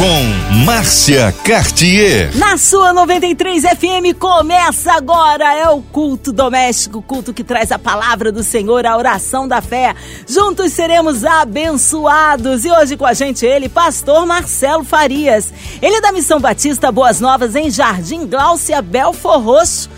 Com Márcia Cartier. Na sua 93 FM começa agora é o culto doméstico, culto que traz a palavra do Senhor, a oração da fé. Juntos seremos abençoados e hoje com a gente ele, pastor Marcelo Farias. Ele é da Missão Batista Boas Novas em Jardim Gláucia Belfor Roxo.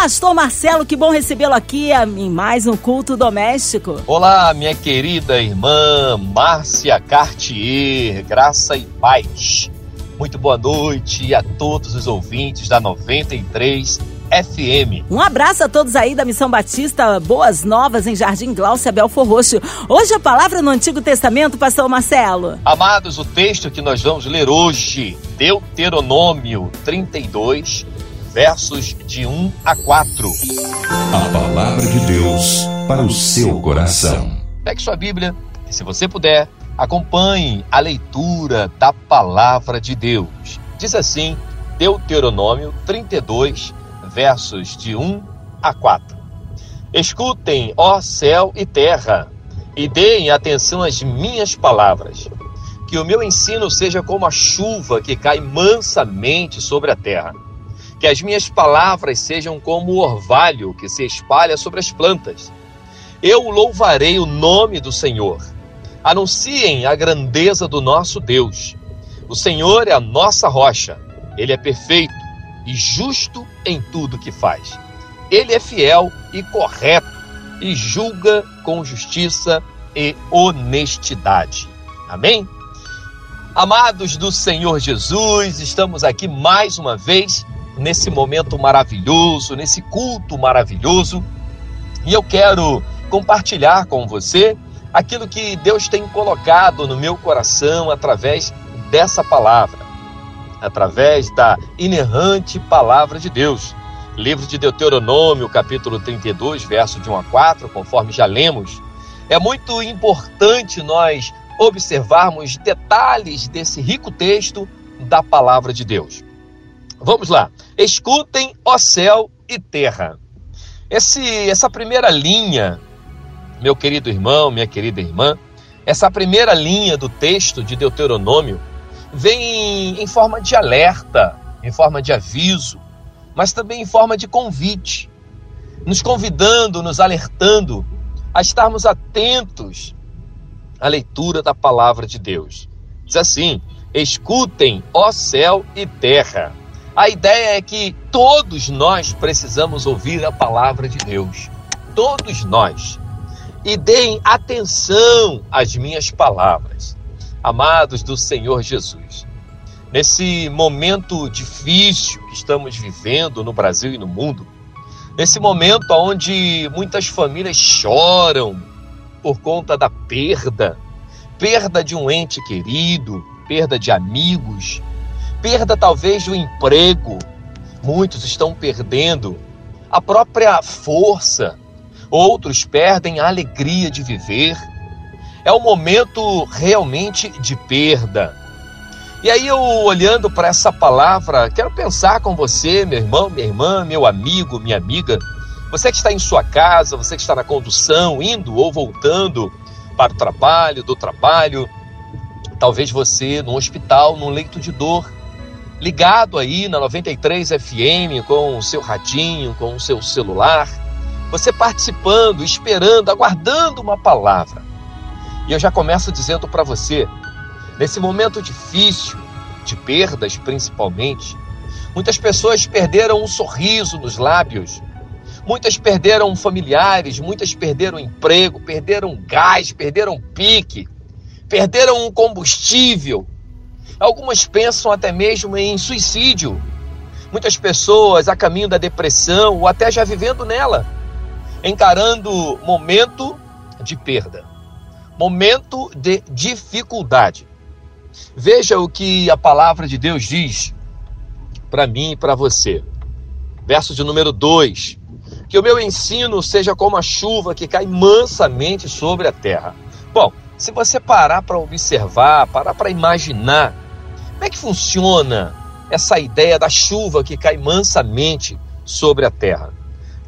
Pastor Marcelo, que bom recebê-lo aqui em mais um culto doméstico. Olá, minha querida irmã Márcia Cartier, graça e paz. Muito boa noite a todos os ouvintes da 93 FM. Um abraço a todos aí da Missão Batista Boas Novas em Jardim Gláucia Belfor Roxo. Hoje a palavra no Antigo Testamento, pastor Marcelo. Amados, o texto que nós vamos ler hoje, Deuteronômio 32, versos de 1 a 4. A palavra de Deus para o seu coração. Pegue sua Bíblia e, se você puder, acompanhe a leitura da palavra de Deus. Diz assim, Deuteronômio 32, versos de 1 a 4. Escutem, ó céu e terra, e deem atenção às minhas palavras. Que o meu ensino seja como a chuva que cai mansamente sobre a terra que as minhas palavras sejam como o orvalho que se espalha sobre as plantas. Eu louvarei o nome do Senhor. Anunciem a grandeza do nosso Deus. O Senhor é a nossa rocha. Ele é perfeito e justo em tudo que faz. Ele é fiel e correto e julga com justiça e honestidade. Amém? Amados do Senhor Jesus, estamos aqui mais uma vez nesse momento maravilhoso, nesse culto maravilhoso. E eu quero compartilhar com você aquilo que Deus tem colocado no meu coração através dessa palavra, através da inerrante palavra de Deus. Livro de Deuteronômio, capítulo 32, verso de 1 a 4, conforme já lemos. É muito importante nós observarmos detalhes desse rico texto da palavra de Deus. Vamos lá. Escutem, ó céu e terra. Esse, essa primeira linha, meu querido irmão, minha querida irmã, essa primeira linha do texto de Deuteronômio vem em forma de alerta, em forma de aviso, mas também em forma de convite, nos convidando, nos alertando a estarmos atentos à leitura da palavra de Deus. Diz assim: Escutem, ó céu e terra. A ideia é que todos nós precisamos ouvir a palavra de Deus. Todos nós. E deem atenção às minhas palavras. Amados do Senhor Jesus. Nesse momento difícil que estamos vivendo no Brasil e no mundo, nesse momento onde muitas famílias choram por conta da perda, perda de um ente querido, perda de amigos, perda talvez do emprego. Muitos estão perdendo a própria força, outros perdem a alegria de viver. É um momento realmente de perda. E aí eu olhando para essa palavra, quero pensar com você, meu irmão, minha irmã, meu amigo, minha amiga, você que está em sua casa, você que está na condução, indo ou voltando para o trabalho, do trabalho, talvez você no hospital, num leito de dor, ligado aí na 93 FM com o seu radinho, com o seu celular, você participando, esperando, aguardando uma palavra. E eu já começo dizendo para você, nesse momento difícil, de perdas principalmente, muitas pessoas perderam um sorriso nos lábios, muitas perderam familiares, muitas perderam emprego, perderam gás, perderam pique, perderam um combustível, Algumas pensam até mesmo em suicídio. Muitas pessoas a caminho da depressão ou até já vivendo nela, encarando momento de perda, momento de dificuldade. Veja o que a palavra de Deus diz para mim e para você. Verso de número 2: Que o meu ensino seja como a chuva que cai mansamente sobre a terra. Bom, se você parar para observar, parar para imaginar como é que funciona essa ideia da chuva que cai mansamente sobre a terra.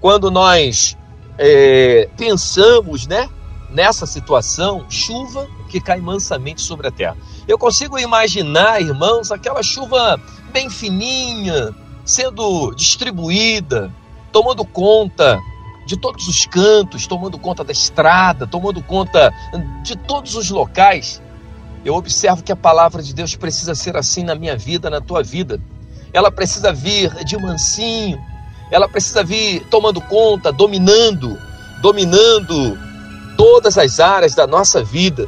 Quando nós é, pensamos né, nessa situação, chuva que cai mansamente sobre a terra. Eu consigo imaginar, irmãos, aquela chuva bem fininha, sendo distribuída, tomando conta de todos os cantos, tomando conta da estrada, tomando conta de todos os locais. Eu observo que a palavra de Deus precisa ser assim na minha vida, na tua vida. Ela precisa vir de mansinho, ela precisa vir tomando conta, dominando, dominando todas as áreas da nossa vida,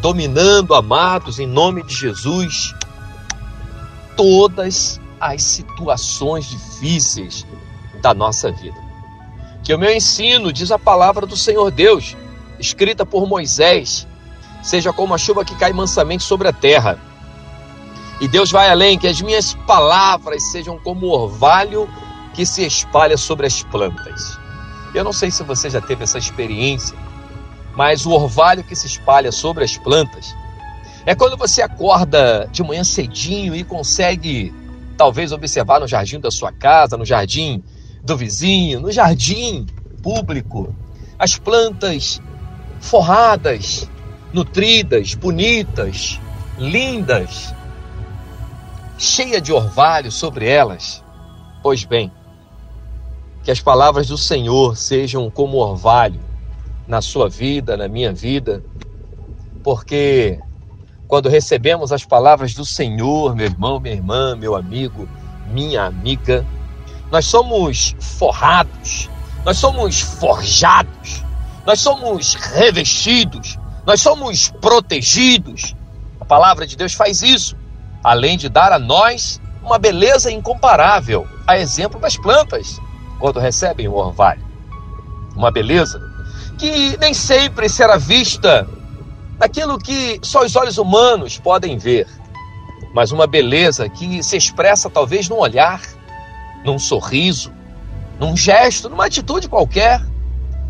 dominando, amados, em nome de Jesus, todas as situações difíceis da nossa vida. Que o meu ensino, diz a palavra do Senhor Deus, escrita por Moisés, seja como a chuva que cai mansamente sobre a terra. E Deus vai além, que as minhas palavras sejam como o orvalho que se espalha sobre as plantas. Eu não sei se você já teve essa experiência, mas o orvalho que se espalha sobre as plantas é quando você acorda de manhã cedinho e consegue, talvez, observar no jardim da sua casa, no jardim do vizinho, no jardim público, as plantas forradas, nutridas, bonitas, lindas, cheia de orvalho sobre elas. Pois bem, que as palavras do Senhor sejam como orvalho na sua vida, na minha vida, porque quando recebemos as palavras do Senhor, meu irmão, minha irmã, meu amigo, minha amiga, nós somos forrados, nós somos forjados, nós somos revestidos, nós somos protegidos. A palavra de Deus faz isso, além de dar a nós uma beleza incomparável, a exemplo das plantas quando recebem o orvalho. Uma beleza que nem sempre será vista daquilo que só os olhos humanos podem ver, mas uma beleza que se expressa talvez num olhar, num sorriso, num gesto, numa atitude qualquer,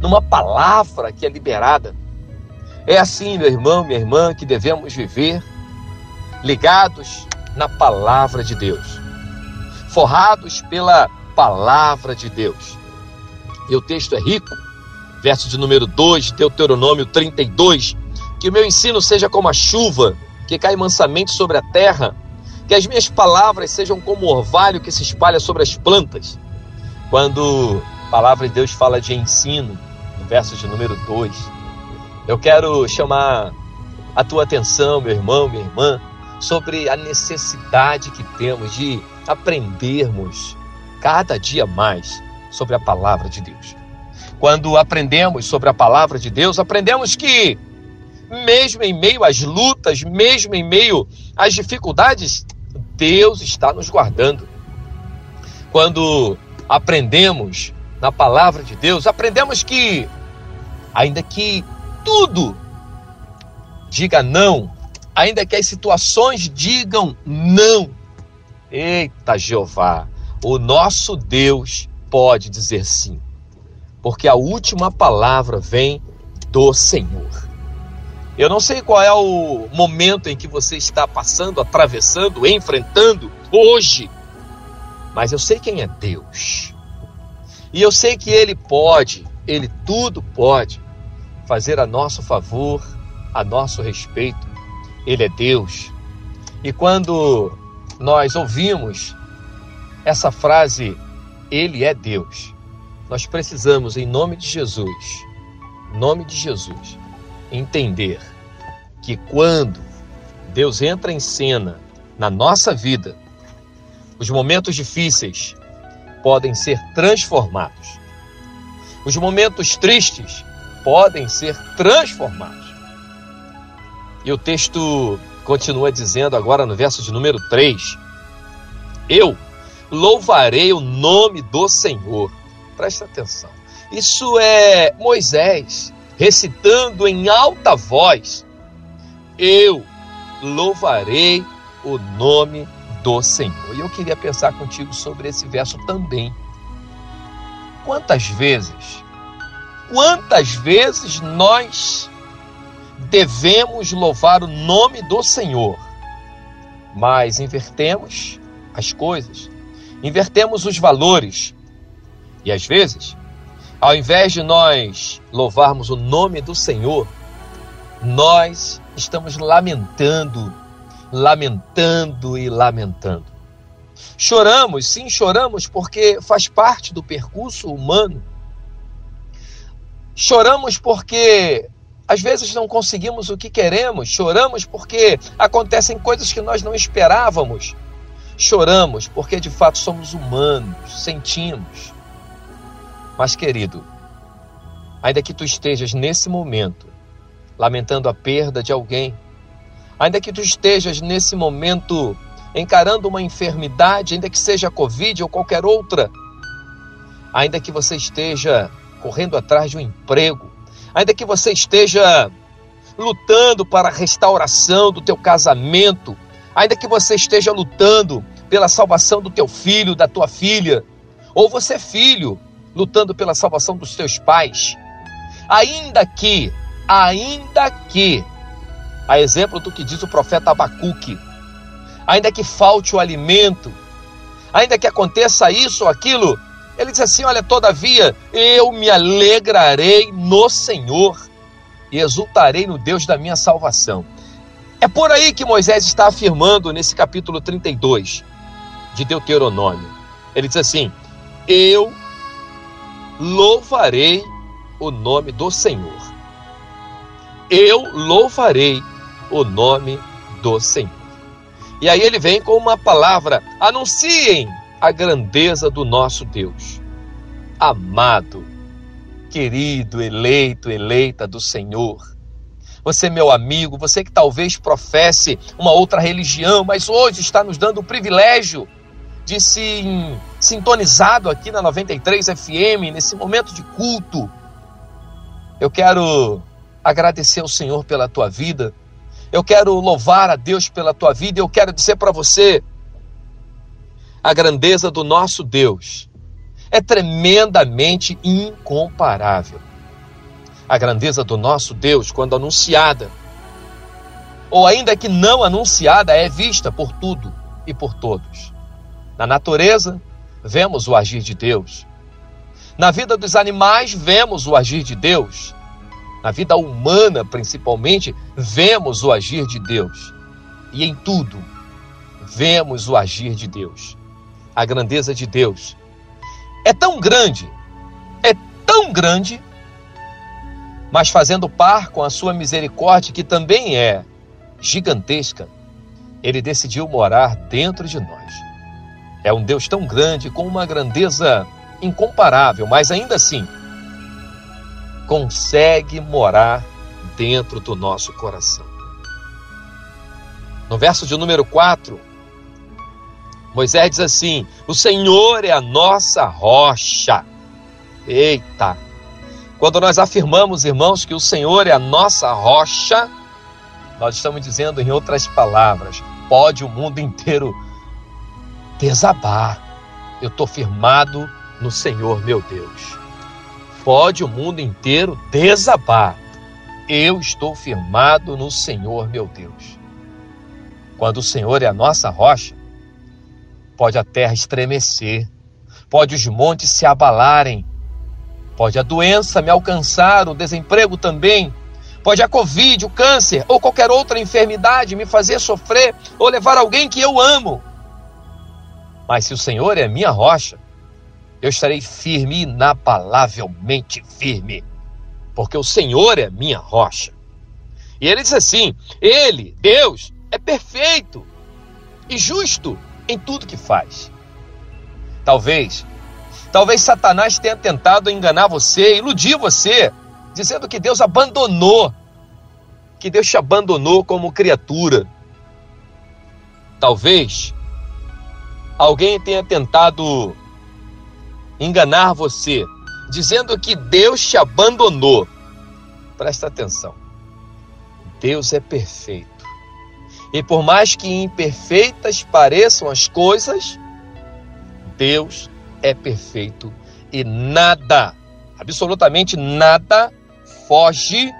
numa palavra que é liberada. É assim, meu irmão, minha irmã, que devemos viver ligados na palavra de Deus, forrados pela palavra de Deus. E o texto é rico, verso de número 2, Deuteronômio 32. Que o meu ensino seja como a chuva que cai mansamente sobre a terra, que as minhas palavras sejam como orvalho que se espalha sobre as plantas. Quando a palavra de Deus fala de ensino, no verso de número 2, eu quero chamar a tua atenção, meu irmão, minha irmã, sobre a necessidade que temos de aprendermos cada dia mais sobre a palavra de Deus. Quando aprendemos sobre a palavra de Deus, aprendemos que, mesmo em meio às lutas, mesmo em meio às dificuldades, Deus está nos guardando. Quando aprendemos na palavra de Deus, aprendemos que, ainda que tudo diga não, ainda que as situações digam não, eita Jeová, o nosso Deus pode dizer sim, porque a última palavra vem do Senhor. Eu não sei qual é o momento em que você está passando, atravessando, enfrentando hoje, mas eu sei quem é Deus. E eu sei que Ele pode, Ele tudo pode fazer a nosso favor, a nosso respeito. Ele é Deus. E quando nós ouvimos essa frase, Ele é Deus, nós precisamos, em nome de Jesus, nome de Jesus, entender que quando Deus entra em cena na nossa vida, os momentos difíceis podem ser transformados. Os momentos tristes podem ser transformados. E o texto continua dizendo agora no verso de número 3: Eu louvarei o nome do Senhor. Presta atenção. Isso é Moisés recitando em alta voz: Eu louvarei o nome do Senhor. E eu queria pensar contigo sobre esse verso também. Quantas vezes, quantas vezes nós devemos louvar o nome do Senhor, mas invertemos as coisas, invertemos os valores. E às vezes, ao invés de nós louvarmos o nome do Senhor, nós estamos lamentando, lamentando e lamentando. Choramos, sim, choramos porque faz parte do percurso humano. Choramos porque às vezes não conseguimos o que queremos, choramos porque acontecem coisas que nós não esperávamos. Choramos porque de fato somos humanos, sentimos. Mas, querido, ainda que tu estejas nesse momento lamentando a perda de alguém, ainda que tu estejas nesse momento encarando uma enfermidade, ainda que seja Covid ou qualquer outra, ainda que você esteja correndo atrás de um emprego, ainda que você esteja lutando para a restauração do teu casamento, ainda que você esteja lutando pela salvação do teu filho, da tua filha, ou você é filho, lutando pela salvação dos teus pais, ainda que, ainda que, a exemplo do que diz o profeta Abacuque, ainda que falte o alimento, ainda que aconteça isso ou aquilo, ele diz assim: Olha, todavia eu me alegrarei no Senhor e exultarei no Deus da minha salvação. É por aí que Moisés está afirmando nesse capítulo 32 de Deuteronômio. Ele diz assim: Eu louvarei o nome do Senhor. Eu louvarei o nome do Senhor. E aí ele vem com uma palavra: anunciem a grandeza do nosso Deus. Amado, querido, eleito, eleita do Senhor. Você, meu amigo, você que talvez professe uma outra religião, mas hoje está nos dando o privilégio de se sintonizado aqui na 93 FM, nesse momento de culto. Eu quero agradecer ao Senhor pela tua vida. Eu quero louvar a Deus pela tua vida. Eu quero dizer para você a grandeza do nosso Deus é tremendamente incomparável. A grandeza do nosso Deus, quando anunciada, ou ainda que não anunciada, é vista por tudo e por todos. Na natureza, vemos o agir de Deus. Na vida dos animais, vemos o agir de Deus. Na vida humana, principalmente, vemos o agir de Deus. E em tudo, vemos o agir de Deus a grandeza de Deus é tão grande, é tão grande, mas fazendo par com a sua misericórdia, que também é gigantesca, ele decidiu morar dentro de nós. É um Deus tão grande, com uma grandeza incomparável, mas ainda assim, consegue morar dentro do nosso coração. No verso de número 4, Moisés diz assim: O Senhor é a nossa rocha. Eita! Quando nós afirmamos, irmãos, que o Senhor é a nossa rocha, nós estamos dizendo, em outras palavras, pode o mundo inteiro desabar. Eu estou firmado no Senhor, meu Deus. Pode o mundo inteiro desabar. Eu estou firmado no Senhor, meu Deus. Quando o Senhor é a nossa rocha, pode a terra estremecer, pode os montes se abalarem, pode a doença me alcançar, o desemprego também, pode a Covid, o câncer ou qualquer outra enfermidade me fazer sofrer ou levar alguém que eu amo. Mas se o Senhor é minha rocha, eu estarei firme, inabalavelmente firme, porque o Senhor é minha rocha. E ele diz assim: Ele, Deus, é perfeito e justo em tudo que faz. Talvez, talvez Satanás tenha tentado enganar você, iludir você, dizendo que Deus abandonou, que Deus te abandonou como criatura. Talvez alguém tenha tentado enganar você, dizendo que Deus te abandonou. Presta atenção. Deus é perfeito. E por mais que imperfeitas pareçam as coisas, Deus é perfeito e nada, absolutamente nada, foge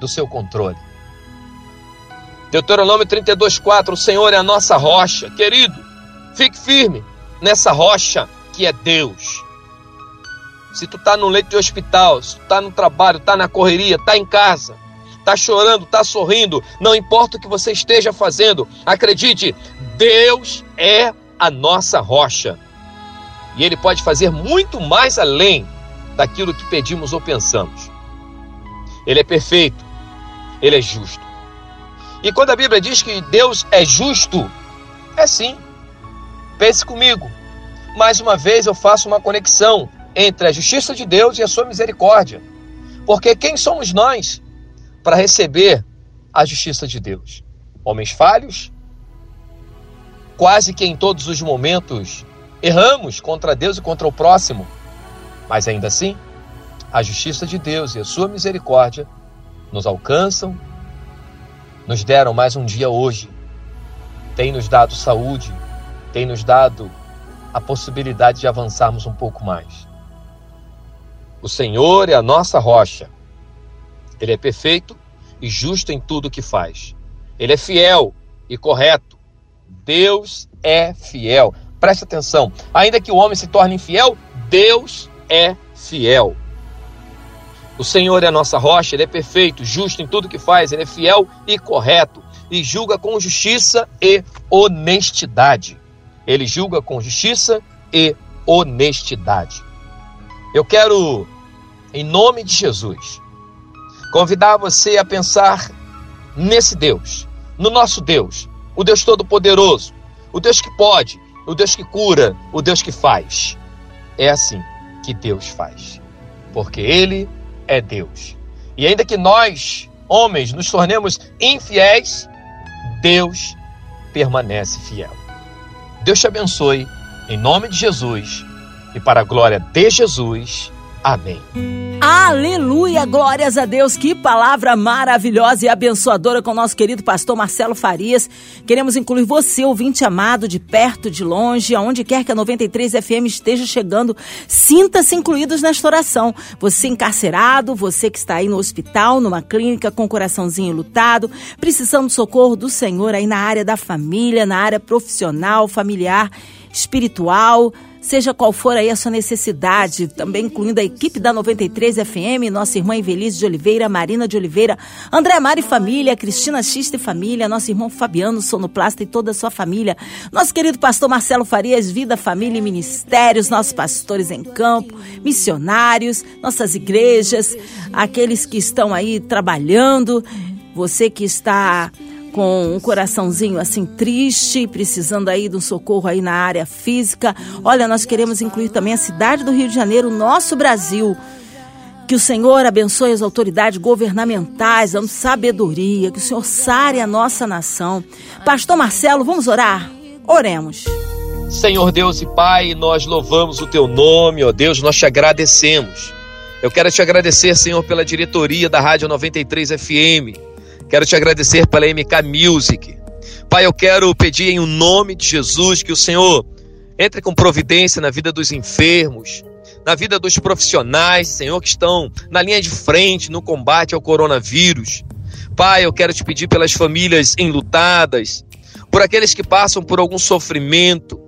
do seu controle. Deuteronômio 32,4: O Senhor é a nossa rocha, querido, Fique firme nessa rocha que é Deus. Se tu tá no leito de hospital, se tu tá no trabalho, tá na correria, tá em casa, tá chorando, tá sorrindo, não importa o que você esteja fazendo, acredite, Deus é a nossa rocha. E ele pode fazer muito mais além daquilo que pedimos ou pensamos. Ele é perfeito, ele é justo. E quando a Bíblia diz que Deus é justo, é sim. Pense comigo. Mais uma vez eu faço uma conexão entre a justiça de Deus e a sua misericórdia. Porque quem somos nós para receber a justiça de Deus? Homens falhos? Quase que em todos os momentos erramos contra Deus e contra o próximo. Mas ainda assim, a justiça de Deus e a sua misericórdia nos alcançam, nos deram mais um dia hoje, tem nos dado saúde, tem nos dado a possibilidade de avançarmos um pouco mais. O Senhor é a nossa rocha. Ele é perfeito e justo em tudo o que faz. Ele é fiel e correto. Deus é fiel. Preste atenção. Ainda que o homem se torne infiel, Deus é fiel. O Senhor é a nossa rocha, Ele é perfeito, justo em tudo que faz, Ele é fiel e correto, e julga com justiça e honestidade. Ele julga com justiça e honestidade. Eu quero, em nome de Jesus, convidar você a pensar nesse Deus, no nosso Deus, o Deus Todo-Poderoso, o Deus que pode, o Deus que cura, o Deus que faz. É assim que Deus faz, porque Ele é Deus. E ainda que nós, homens, nos tornemos infiéis, Deus permanece fiel. Deus te abençoe, em nome de Jesus e para a glória de Jesus. Amém. Aleluia, glórias a Deus. Que palavra maravilhosa e abençoadora com o nosso querido pastor Marcelo Farias. Queremos incluir você, ouvinte amado, de perto, de longe, aonde quer que a 93 FM esteja chegando. Sinta-se incluídos nesta oração. Você encarcerado, você que está aí no hospital, numa clínica com o coraçãozinho lutado, precisando do socorro do Senhor aí na área da família, na área profissional, familiar, espiritual seja qual for aí a sua necessidade, também incluindo a equipe da 93 FM, nossa irmã Invelise de Oliveira, Marina de Oliveira, André Mari Família, Cristina Xista e Família, nosso irmão Fabiano Sonoplasta e toda a sua família, nosso querido pastor Marcelo Farias, Vida, Família e Ministérios, nossos pastores em campo, missionários, nossas igrejas, aqueles que estão aí trabalhando, você que está com um coraçãozinho assim triste, precisando aí de um socorro aí na área física. Olha, nós queremos incluir também a cidade do Rio de Janeiro, nosso Brasil. Que o Senhor abençoe as autoridades governamentais, dando sabedoria, que o Senhor sare a nossa nação. Pastor Marcelo, vamos orar? Oremos. Senhor Deus e Pai, nós louvamos o teu nome, ó Deus, nós te agradecemos. Eu quero te agradecer, Senhor, pela diretoria da Rádio 93 FM Quero te agradecer pela MK Music. Pai, eu quero pedir em o nome de Jesus que o Senhor entre com providência na vida dos enfermos, na vida dos profissionais, Senhor, que estão na linha de frente no combate ao coronavírus. Pai, eu quero te pedir pelas famílias enlutadas, por aqueles que passam por algum sofrimento.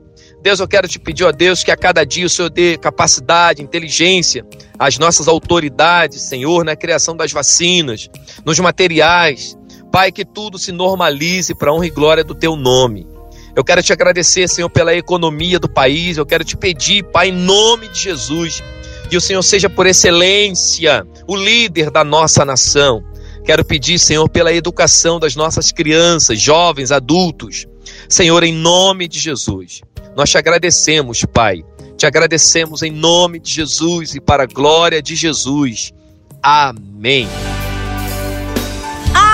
Deus, eu quero te pedir, ó Deus, que a cada dia o Senhor dê capacidade, inteligência às nossas autoridades, Senhor, na criação das vacinas, nos materiais. Pai, que tudo se normalize para honra e glória do teu nome. Eu quero te agradecer, Senhor, pela economia do país. Eu quero te pedir, Pai, em nome de Jesus, que o Senhor seja por excelência o líder da nossa nação. Quero pedir, Senhor, pela educação das nossas crianças, jovens, adultos. Senhor, em nome de Jesus, nós te agradecemos, Pai. Te agradecemos em nome de Jesus e para a glória de Jesus. Amém.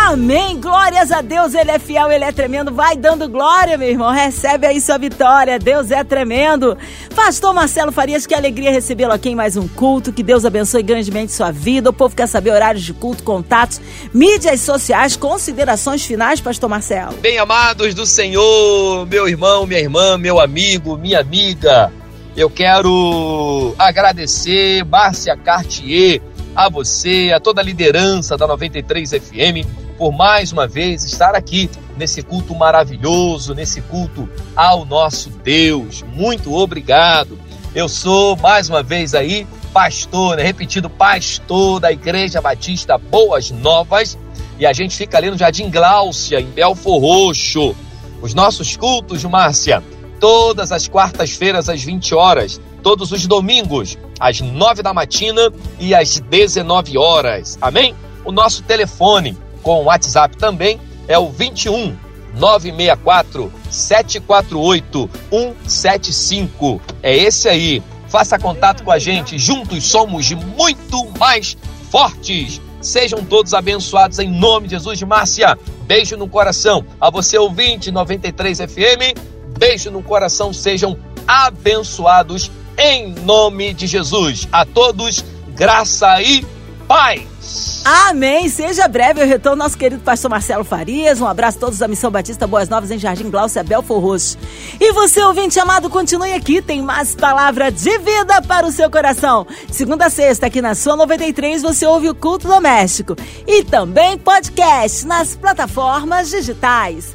Amém. Glórias a Deus. Ele é fiel, ele é tremendo. Vai dando glória, meu irmão. Recebe aí sua vitória. Deus é tremendo. Pastor Marcelo Farias, que alegria recebê-lo aqui em mais um culto. Que Deus abençoe grandemente sua vida. O povo quer saber horários de culto, contatos, mídias sociais, considerações finais, Pastor Marcelo. Bem amados do Senhor, meu irmão, minha irmã, meu amigo, minha amiga. Eu quero agradecer Márcia Cartier, a você, a toda a liderança da 93 FM por mais uma vez estar aqui nesse culto maravilhoso, nesse culto ao nosso Deus. Muito obrigado. Eu sou mais uma vez aí pastor, né? repetido, pastor da Igreja Batista Boas Novas. E a gente fica ali no Jardim Gláucia, em Belfor Roxo. Os nossos cultos, Márcia, todas as quartas-feiras às 20 horas, todos os domingos às 9 da matina e às 19 horas. Amém? O nosso telefone com o WhatsApp também é o 21 964 748 175. É esse aí. Faça contato com a gente, juntos somos muito mais fortes. Sejam todos abençoados em nome de Jesus. Márcia, beijo no coração. A você, ouvinte 93 FM, beijo no coração. Sejam abençoados em nome de Jesus. A todos, graça e paz. Amém. Seja breve o retorno nosso querido pastor Marcelo Farias. Um abraço a todos da Missão Batista Boas Novas em Jardim Glaucia, Belfor Roxo. E você, ouvinte amado, continue aqui. Tem mais palavra de vida para o seu coração. Segunda a sexta, aqui na sua 93, você ouve o Culto Doméstico. E também podcast nas plataformas digitais.